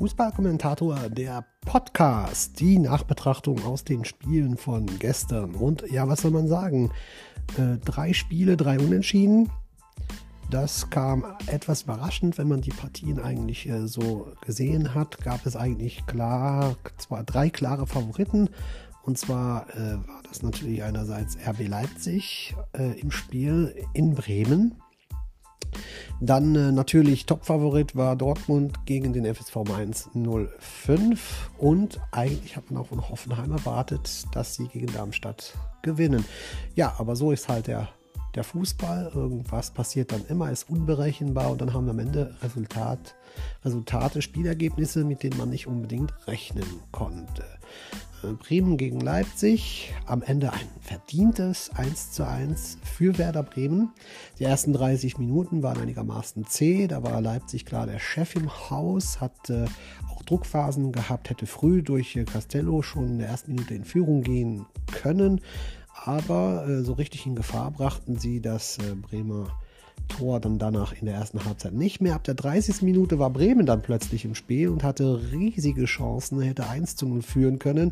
Fußballkommentator, der Podcast, die Nachbetrachtung aus den Spielen von gestern. Und ja, was soll man sagen? Äh, drei Spiele, drei Unentschieden. Das kam etwas überraschend, wenn man die Partien eigentlich äh, so gesehen hat. Gab es eigentlich klar, zwar drei klare Favoriten. Und zwar äh, war das natürlich einerseits RB Leipzig äh, im Spiel in Bremen dann äh, natürlich Topfavorit war Dortmund gegen den FSV Mainz 05 und eigentlich hat man auch von Hoffenheim erwartet, dass sie gegen Darmstadt gewinnen. Ja, aber so ist halt der, der Fußball. Irgendwas passiert dann immer, ist unberechenbar und dann haben wir am Ende Resultat, Resultate, Spielergebnisse, mit denen man nicht unbedingt rechnen konnte. Bremen gegen Leipzig. Am Ende ein verdientes 1 zu 1 für Werder Bremen. Die ersten 30 Minuten waren einigermaßen zäh. Da war Leipzig klar der Chef im Haus, hat äh, auch Druckphasen gehabt, hätte früh durch äh, Castello schon in der ersten Minute in Führung gehen können. Aber äh, so richtig in Gefahr brachten sie das äh, Bremer Tor dann danach in der ersten Halbzeit nicht mehr. Ab der 30. Minute war Bremen dann plötzlich im Spiel und hatte riesige Chancen, hätte 1 zu 0 führen können.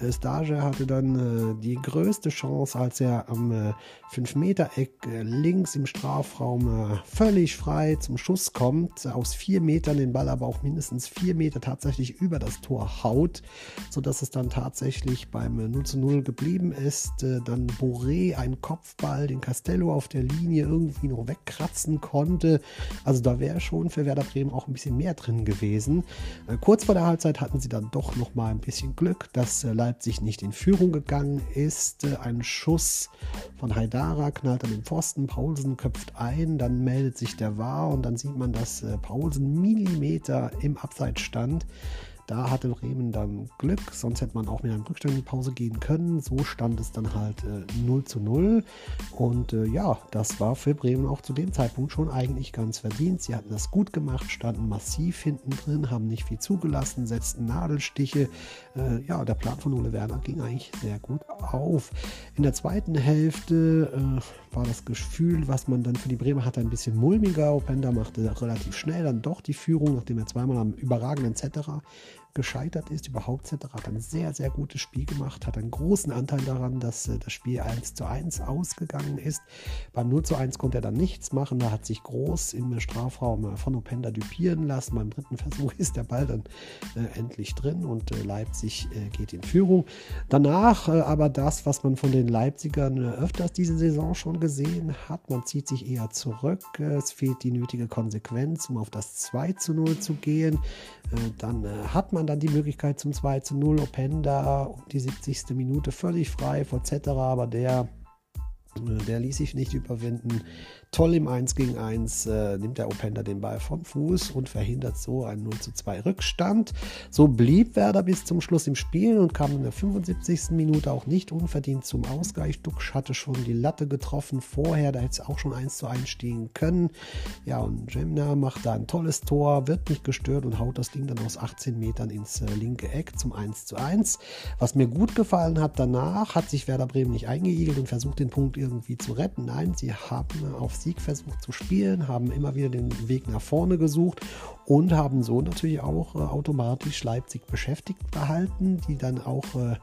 Äh, Stage hatte dann äh, die größte Chance, als er am äh, 5-Meter-Eck äh, links im Strafraum völlig frei zum Schuss kommt, aus vier Metern den Ball aber auch mindestens vier Meter tatsächlich über das Tor haut, sodass es dann tatsächlich beim 0 zu 0 geblieben ist. Dann Boré ein Kopfball, den Castello auf der Linie irgendwie noch weg kratzen konnte. Also da wäre schon für Werder Bremen auch ein bisschen mehr drin gewesen. Äh, kurz vor der Halbzeit hatten sie dann doch noch mal ein bisschen Glück, dass äh, Leipzig nicht in Führung gegangen ist. Äh, ein Schuss von Haidara knallt an den Pfosten, Paulsen köpft ein, dann meldet sich der War und dann sieht man, dass Paulsen Millimeter im Abseits stand. Da hatte Bremen dann Glück, sonst hätte man auch mit einem Rückstand in die Pause gehen können. So stand es dann halt äh, 0 zu 0. Und äh, ja, das war für Bremen auch zu dem Zeitpunkt schon eigentlich ganz verdient. Sie hatten das gut gemacht, standen massiv hinten drin, haben nicht viel zugelassen, setzten Nadelstiche. Äh, ja, der Plan von Ole Werner ging eigentlich sehr gut auf. In der zweiten Hälfte äh, war das Gefühl, was man dann für die Bremer hatte, ein bisschen mulmiger. Openda machte relativ schnell dann doch die Führung, nachdem er zweimal am überragenden etc gescheitert ist. Überhaupt Zetterer hat ein sehr, sehr gutes Spiel gemacht, hat einen großen Anteil daran, dass äh, das Spiel 1 zu 1 ausgegangen ist. Beim 0 zu 1 konnte er dann nichts machen. Da hat sich groß im Strafraum äh, von Openda düpieren lassen. Beim dritten Versuch ist der Ball dann äh, endlich drin und äh, Leipzig äh, geht in Führung. Danach äh, aber das, was man von den Leipzigern öfters diese Saison schon gesehen hat. Man zieht sich eher zurück. es fehlt die nötige Konsequenz, um auf das 2 zu 0 zu gehen. dann hat man man dann die Möglichkeit zum 2 zu 0. Openda um die 70. Minute völlig frei vor Zetterer, aber der, äh, der ließ sich nicht überwinden toll im 1 gegen 1 äh, nimmt der Openda den Ball vom Fuß und verhindert so einen 0 zu 2 Rückstand. So blieb Werder bis zum Schluss im Spiel und kam in der 75. Minute auch nicht unverdient zum Ausgleich. Duxch hatte schon die Latte getroffen vorher, da hätte es auch schon 1 zu 1 stehen können. Ja, und Jemna macht da ein tolles Tor, wird nicht gestört und haut das Ding dann aus 18 Metern ins äh, linke Eck zum 1 zu 1. Was mir gut gefallen hat danach, hat sich Werder Bremen nicht eingeigelt und versucht den Punkt irgendwie zu retten. Nein, sie haben auf Sieg versucht zu spielen, haben immer wieder den Weg nach vorne gesucht und haben so natürlich auch äh, automatisch Leipzig beschäftigt behalten, die dann auch äh,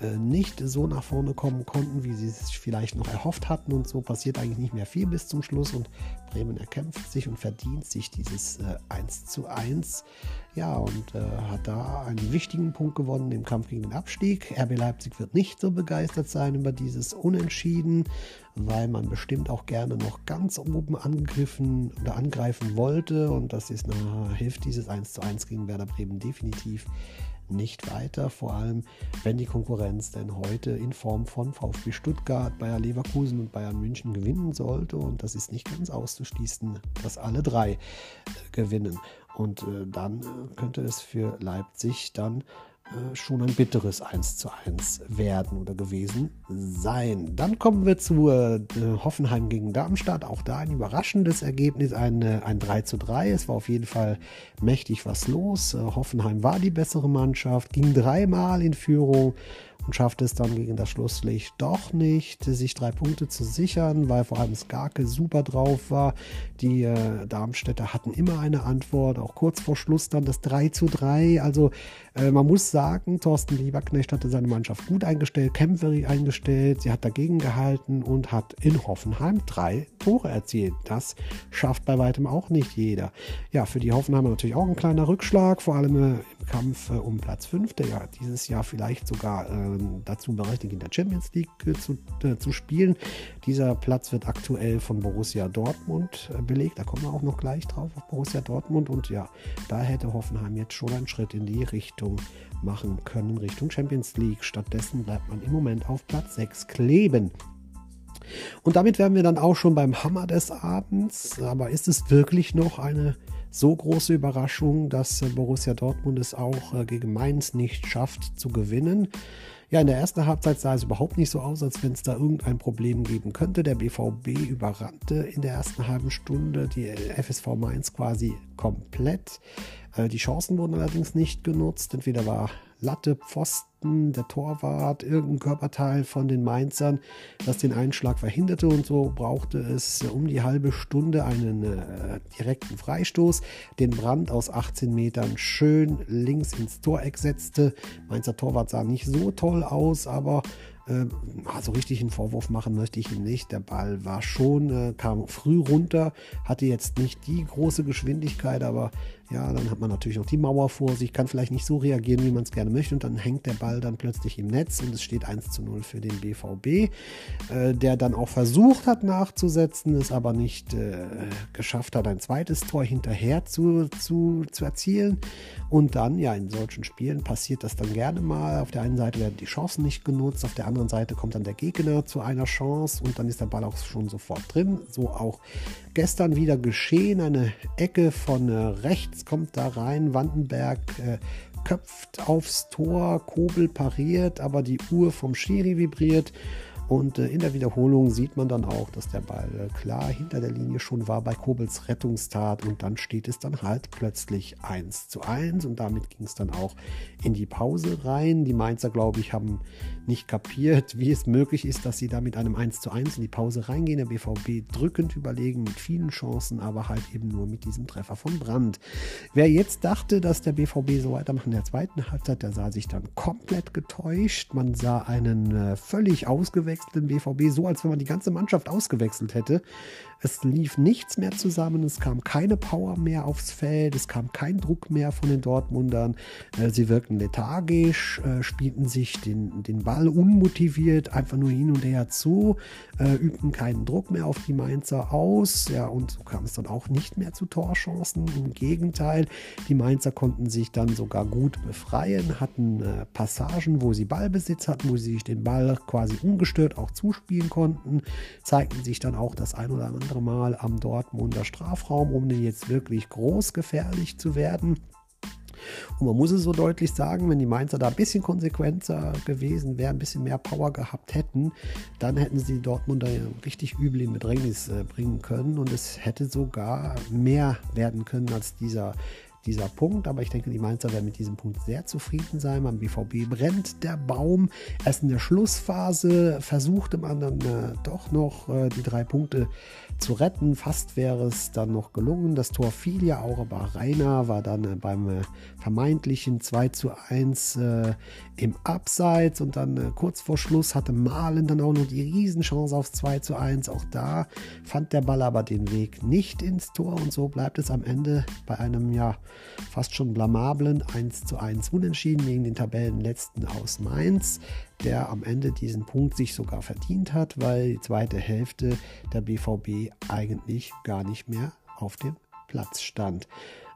äh, nicht so nach vorne kommen konnten, wie sie es vielleicht noch erhofft hatten. Und so passiert eigentlich nicht mehr viel bis zum Schluss. Und Bremen erkämpft sich und verdient sich dieses äh, 1 zu 1. Ja, und äh, hat da einen wichtigen Punkt gewonnen im Kampf gegen den Abstieg. RB Leipzig wird nicht so begeistert sein über dieses Unentschieden, weil man bestimmt auch gerne noch ganz oben angegriffen oder angreifen wollte. Und das ist na, hilft dieses 1 zu 1 gegen Werder Bremen definitiv nicht weiter, vor allem wenn die Konkurrenz denn heute in Form von VfB Stuttgart, Bayer Leverkusen und Bayern München gewinnen sollte. Und das ist nicht ganz auszuschließen, dass alle drei äh, gewinnen. Und äh, dann äh, könnte es für Leipzig dann schon ein bitteres 1 zu 1 werden oder gewesen sein. Dann kommen wir zu äh, Hoffenheim gegen Darmstadt. Auch da ein überraschendes Ergebnis, ein, äh, ein 3 zu 3. Es war auf jeden Fall mächtig was los. Äh, Hoffenheim war die bessere Mannschaft, ging dreimal in Führung und schafft es dann gegen das Schlusslicht doch nicht, sich drei Punkte zu sichern, weil vor allem Skarke super drauf war. Die äh, Darmstädter hatten immer eine Antwort, auch kurz vor Schluss dann das 3 zu 3. Also äh, man muss sagen, Thorsten Lieberknecht hatte seine Mannschaft gut eingestellt, kämpferig eingestellt, sie hat dagegen gehalten und hat in Hoffenheim drei Tore erzielt. Das schafft bei weitem auch nicht jeder. Ja, für die Hoffenheimer natürlich auch ein kleiner Rückschlag, vor allem äh, im Kampf äh, um Platz 5, der ja dieses Jahr vielleicht sogar äh, dazu berechtigt, in der Champions League äh, zu, äh, zu spielen. Dieser Platz wird aktuell von Borussia Dortmund belegt. Da kommen wir auch noch gleich drauf auf Borussia Dortmund. Und ja, da hätte Hoffenheim jetzt schon einen Schritt in die Richtung machen können, Richtung Champions League. Stattdessen bleibt man im Moment auf Platz 6 kleben. Und damit wären wir dann auch schon beim Hammer des Abends. Aber ist es wirklich noch eine so große Überraschung, dass Borussia Dortmund es auch gegen Mainz nicht schafft zu gewinnen? Ja, in der ersten Halbzeit sah es überhaupt nicht so aus, als wenn es da irgendein Problem geben könnte. Der BVB überrannte in der ersten halben Stunde die FSV Mainz quasi komplett. Äh, die Chancen wurden allerdings nicht genutzt. Entweder war Latte, Pfosten, der Torwart, irgendein Körperteil von den Mainzern, das den Einschlag verhinderte. Und so brauchte es um die halbe Stunde einen äh, direkten Freistoß, den Brand aus 18 Metern schön links ins Toreck setzte. Mainzer Torwart sah nicht so toll aus, aber äh, also richtig einen Vorwurf machen möchte ich ihm nicht. Der Ball war schon, äh, kam früh runter, hatte jetzt nicht die große Geschwindigkeit, aber ja, dann hat man natürlich noch die Mauer vor sich, kann vielleicht nicht so reagieren, wie man es gerne möchte und dann hängt der Ball dann plötzlich im Netz und es steht 1 zu 0 für den BVB, äh, der dann auch versucht hat nachzusetzen, es aber nicht äh, geschafft hat, ein zweites Tor hinterher zu, zu, zu erzielen. Und dann, ja, in solchen Spielen passiert das dann gerne mal. Auf der einen Seite werden die Chancen nicht genutzt, auf der anderen Seite kommt dann der Gegner zu einer Chance und dann ist der Ball auch schon sofort drin. So auch gestern wieder geschehen, eine Ecke von äh, rechts kommt da rein, Wandenberg äh, köpft aufs Tor, Kobel pariert, aber die Uhr vom Schiri vibriert. Und äh, in der Wiederholung sieht man dann auch, dass der Ball äh, klar hinter der Linie schon war bei Kobels Rettungstat. Und dann steht es dann halt plötzlich 1 zu 1. Und damit ging es dann auch in die Pause rein. Die Mainzer, glaube ich, haben nicht kapiert, wie es möglich ist, dass sie da mit einem 1 zu 1 in die Pause reingehen. Der BVB drückend überlegen mit vielen Chancen, aber halt eben nur mit diesem Treffer von Brand. Wer jetzt dachte, dass der BVB so weitermacht in der zweiten Halbzeit, der sah sich dann komplett getäuscht. Man sah einen äh, völlig ausgewechselten BVB so, als wenn man die ganze Mannschaft ausgewechselt hätte. Es lief nichts mehr zusammen, es kam keine Power mehr aufs Feld, es kam kein Druck mehr von den Dortmundern. Äh, sie wirkten lethargisch, äh, spielten sich den, den Ball unmotiviert einfach nur hin und her zu, äh, übten keinen Druck mehr auf die Mainzer aus. Ja, und so kam es dann auch nicht mehr zu Torchancen. Im Gegenteil, die Mainzer konnten sich dann sogar gut befreien, hatten Passagen, wo sie Ballbesitz hatten, wo sie sich den Ball quasi ungestört auch zuspielen konnten, zeigten sich dann auch das ein oder andere Mal am Dortmunder Strafraum, um jetzt wirklich groß gefährlich zu werden. Und man muss es so deutlich sagen, wenn die Mainzer da ein bisschen konsequenter gewesen wären, ein bisschen mehr Power gehabt hätten, dann hätten sie Dortmunder richtig übel in Bedrängnis äh, bringen können. Und es hätte sogar mehr werden können als dieser dieser Punkt. Aber ich denke, die Mainzer werden mit diesem Punkt sehr zufrieden sein. Beim BVB brennt der Baum. Erst in der Schlussphase versuchte man dann äh, doch noch äh, die drei Punkte zu retten. Fast wäre es dann noch gelungen. Das Tor fiel ja auch, aber Rainer war dann äh, beim äh, vermeintlichen 2 zu 1 äh, im Abseits und dann äh, kurz vor Schluss hatte Malen dann auch noch die Riesenchance aufs 2 zu 1. Auch da fand der Ball aber den Weg nicht ins Tor und so bleibt es am Ende bei einem ja fast schon blamablen 1 zu 1 Unentschieden gegen den Tabellenletzten aus Mainz, der am Ende diesen Punkt sich sogar verdient hat, weil die zweite Hälfte der BVB eigentlich gar nicht mehr auf dem Platz stand.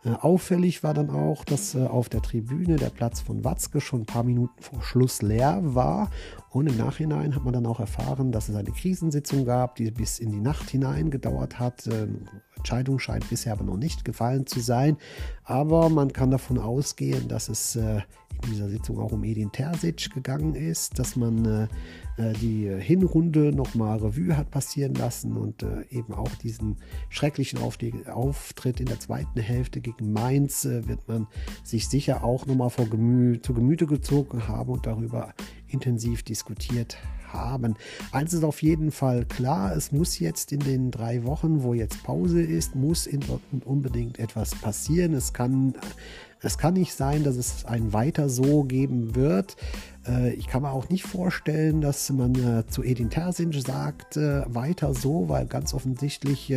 Äh, auffällig war dann auch, dass äh, auf der Tribüne der Platz von Watzke schon ein paar Minuten vor Schluss leer war. Und im Nachhinein hat man dann auch erfahren, dass es eine Krisensitzung gab, die bis in die Nacht hinein gedauert hat. Ähm, Entscheidung scheint bisher aber noch nicht gefallen zu sein. Aber man kann davon ausgehen, dass es äh, in dieser Sitzung auch um Edin Terzic gegangen ist, dass man äh, äh, die Hinrunde nochmal Revue hat passieren lassen und äh, eben auch diesen schrecklichen Auftritt in der zweiten Hälfte gegen Mainz äh, wird man sich sicher auch nochmal Gemü zu Gemüte gezogen haben und darüber intensiv diskutiert haben. Eins ist auf jeden Fall klar, es muss jetzt in den drei Wochen, wo jetzt Pause ist, muss in Dortmund unbedingt etwas passieren. Es kann es kann nicht sein, dass es ein weiter so geben wird. Äh, ich kann mir auch nicht vorstellen, dass man äh, zu Edin Terzic sagt, äh, weiter so, weil ganz offensichtlich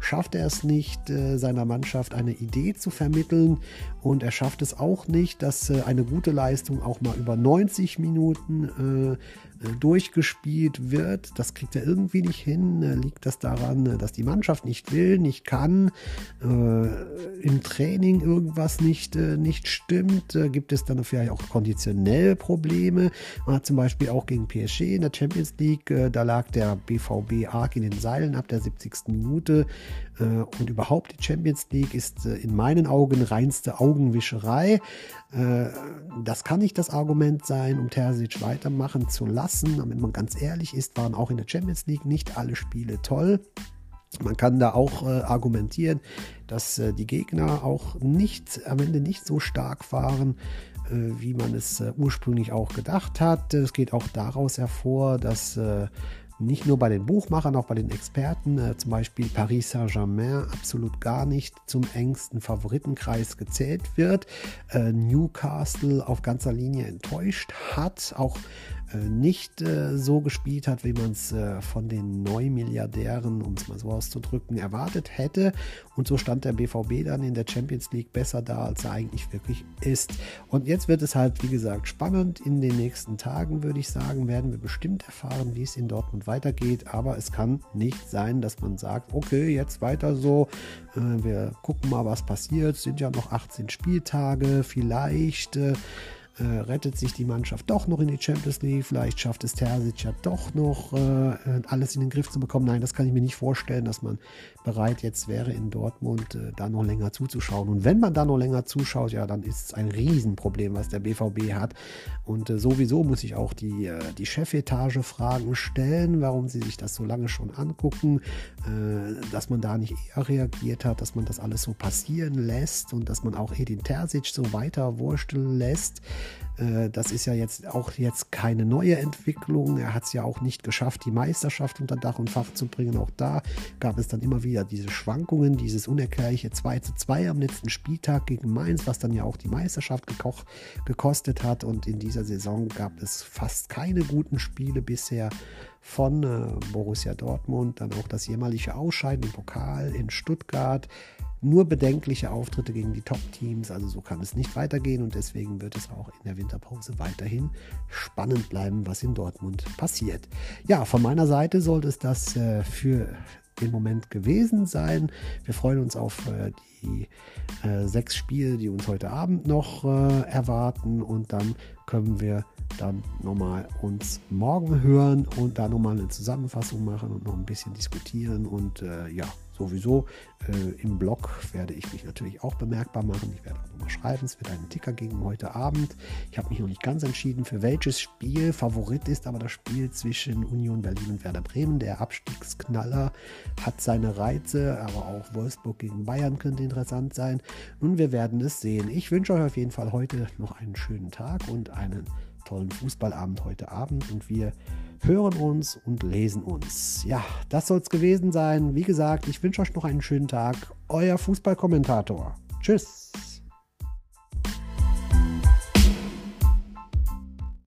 schafft er es nicht, seiner Mannschaft eine Idee zu vermitteln und er schafft es auch nicht, dass eine gute Leistung auch mal über 90 Minuten durchgespielt wird. Das kriegt er irgendwie nicht hin. Liegt das daran, dass die Mannschaft nicht will, nicht kann, äh, im Training irgendwas nicht, äh, nicht stimmt? Äh, gibt es dann vielleicht auch konditionell Probleme? Man hat zum Beispiel auch gegen PSG in der Champions League, äh, da lag der BVB arg in den Seilen ab der 70. Minute. Äh, und überhaupt die Champions League ist äh, in meinen Augen reinste Augenwischerei. Das kann nicht das Argument sein, um Terzic weitermachen zu lassen lassen. Wenn man ganz ehrlich ist, waren auch in der Champions League nicht alle Spiele toll. Man kann da auch äh, argumentieren, dass äh, die Gegner auch nicht am Ende nicht so stark waren, äh, wie man es äh, ursprünglich auch gedacht hat. Es geht auch daraus hervor, dass äh, nicht nur bei den Buchmachern, auch bei den Experten, äh, zum Beispiel Paris Saint-Germain, absolut gar nicht zum engsten Favoritenkreis gezählt wird. Newcastle auf ganzer Linie enttäuscht hat, auch äh, nicht äh, so gespielt hat, wie man es äh, von den Neumilliardären, um es mal so auszudrücken, erwartet hätte. Und so stand der BVB dann in der Champions League besser da, als er eigentlich wirklich ist. Und jetzt wird es halt, wie gesagt, spannend. In den nächsten Tagen, würde ich sagen, werden wir bestimmt erfahren, wie es in Dortmund weitergeht. Aber es kann nicht sein, dass man sagt, okay, jetzt weiter so. Äh, wir gucken mal, was passiert. Es sind ja noch 18 Spieltage. Vielleicht äh, äh, rettet sich die Mannschaft doch noch in die Champions League, vielleicht schafft es Terzic ja doch noch äh, alles in den Griff zu bekommen. Nein, das kann ich mir nicht vorstellen, dass man bereit jetzt wäre, in Dortmund äh, da noch länger zuzuschauen. Und wenn man da noch länger zuschaut, ja, dann ist es ein Riesenproblem, was der BVB hat. Und äh, sowieso muss ich auch die, äh, die Chefetage Fragen stellen, warum sie sich das so lange schon angucken, äh, dass man da nicht eher reagiert hat, dass man das alles so passieren lässt und dass man auch Edin Terzic so weiter wursteln lässt. Äh, das ist ja jetzt auch jetzt keine neue Entwicklung. Er hat es ja auch nicht geschafft, die Meisterschaft unter Dach und Fach zu bringen. Auch da gab es dann immer wieder diese Schwankungen, dieses unerklärliche 2 zu 2 am letzten Spieltag gegen Mainz, was dann ja auch die Meisterschaft gekocht, gekostet hat. Und in dieser Saison gab es fast keine guten Spiele bisher von äh, Borussia Dortmund. Dann auch das jämmerliche Ausscheiden im Pokal in Stuttgart nur bedenkliche Auftritte gegen die Top-Teams. Also so kann es nicht weitergehen und deswegen wird es auch in der Winterpause weiterhin spannend bleiben, was in Dortmund passiert. Ja, von meiner Seite sollte es das äh, für den Moment gewesen sein. Wir freuen uns auf äh, die äh, sechs Spiele, die uns heute Abend noch äh, erwarten und dann können wir dann nochmal uns morgen hören und da nochmal eine Zusammenfassung machen und noch ein bisschen diskutieren und äh, ja, sowieso äh, im Blog werde ich mich natürlich auch bemerkbar machen. Ich werde auch nochmal schreiben. Es wird einen Ticker gegen heute Abend. Ich habe mich noch nicht ganz entschieden, für welches Spiel. Favorit ist aber das Spiel zwischen Union Berlin und Werder Bremen. Der Abstiegsknaller hat seine Reize, aber auch Wolfsburg gegen Bayern könnte interessant sein. Nun, wir werden es sehen. Ich wünsche euch auf jeden Fall heute noch einen schönen Tag und einen tollen Fußballabend heute Abend und wir hören uns und lesen uns. Ja, das soll es gewesen sein. Wie gesagt, ich wünsche euch noch einen schönen Tag. Euer Fußballkommentator. Tschüss.